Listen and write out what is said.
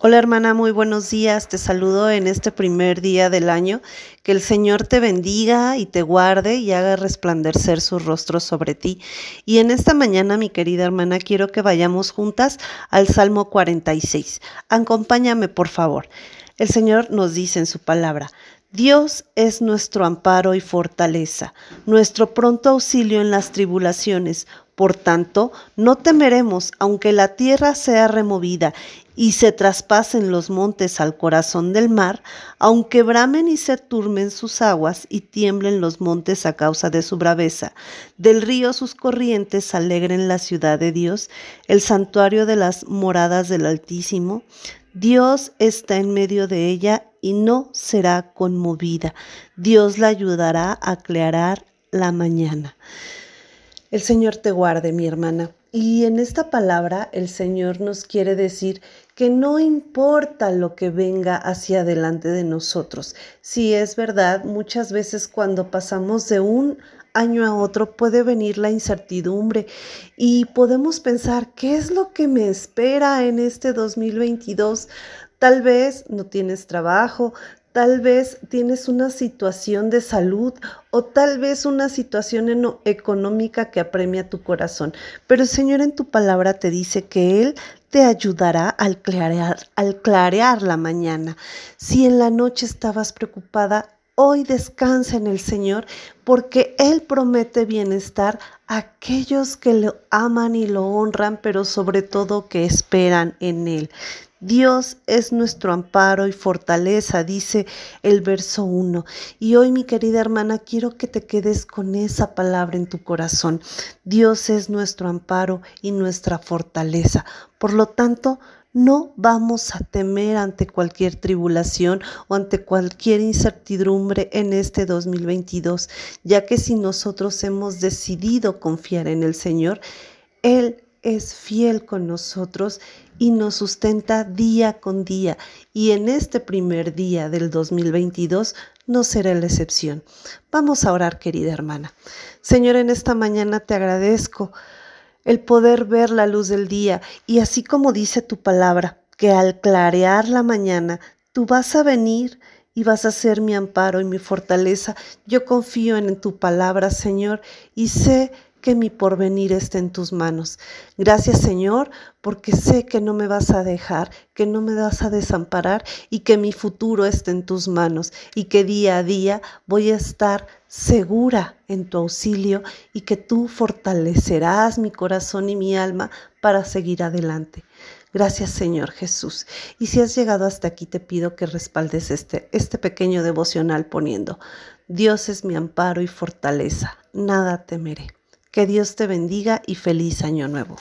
Hola hermana, muy buenos días. Te saludo en este primer día del año. Que el Señor te bendiga y te guarde y haga resplandecer su rostro sobre ti. Y en esta mañana, mi querida hermana, quiero que vayamos juntas al Salmo 46. Acompáñame, por favor. El Señor nos dice en su palabra, Dios es nuestro amparo y fortaleza, nuestro pronto auxilio en las tribulaciones. Por tanto, no temeremos, aunque la tierra sea removida y se traspasen los montes al corazón del mar, aunque bramen y se turmen sus aguas y tiemblen los montes a causa de su braveza. Del río sus corrientes alegren la ciudad de Dios, el santuario de las moradas del Altísimo. Dios está en medio de ella y no será conmovida. Dios la ayudará a aclarar la mañana. El Señor te guarde, mi hermana. Y en esta palabra el Señor nos quiere decir que no importa lo que venga hacia adelante de nosotros. Si es verdad, muchas veces cuando pasamos de un año a otro puede venir la incertidumbre y podemos pensar, ¿qué es lo que me espera en este 2022? Tal vez no tienes trabajo, Tal vez tienes una situación de salud o tal vez una situación económica que apremia tu corazón. Pero el Señor en tu palabra te dice que Él te ayudará al clarear, al clarear la mañana. Si en la noche estabas preocupada, hoy descansa en el Señor porque Él promete bienestar a aquellos que lo aman y lo honran, pero sobre todo que esperan en Él. Dios es nuestro amparo y fortaleza, dice el verso 1. Y hoy, mi querida hermana, quiero que te quedes con esa palabra en tu corazón. Dios es nuestro amparo y nuestra fortaleza. Por lo tanto, no vamos a temer ante cualquier tribulación o ante cualquier incertidumbre en este 2022, ya que si nosotros hemos decidido confiar en el Señor, Él es fiel con nosotros y nos sustenta día con día. Y en este primer día del 2022 no será la excepción. Vamos a orar, querida hermana. Señor, en esta mañana te agradezco el poder ver la luz del día y así como dice tu palabra, que al clarear la mañana tú vas a venir y vas a ser mi amparo y mi fortaleza. Yo confío en tu palabra, Señor, y sé que mi porvenir esté en tus manos. Gracias Señor, porque sé que no me vas a dejar, que no me vas a desamparar y que mi futuro esté en tus manos y que día a día voy a estar segura en tu auxilio y que tú fortalecerás mi corazón y mi alma para seguir adelante. Gracias Señor Jesús. Y si has llegado hasta aquí, te pido que respaldes este, este pequeño devocional poniendo, Dios es mi amparo y fortaleza, nada temeré. Que Dios te bendiga y feliz año nuevo.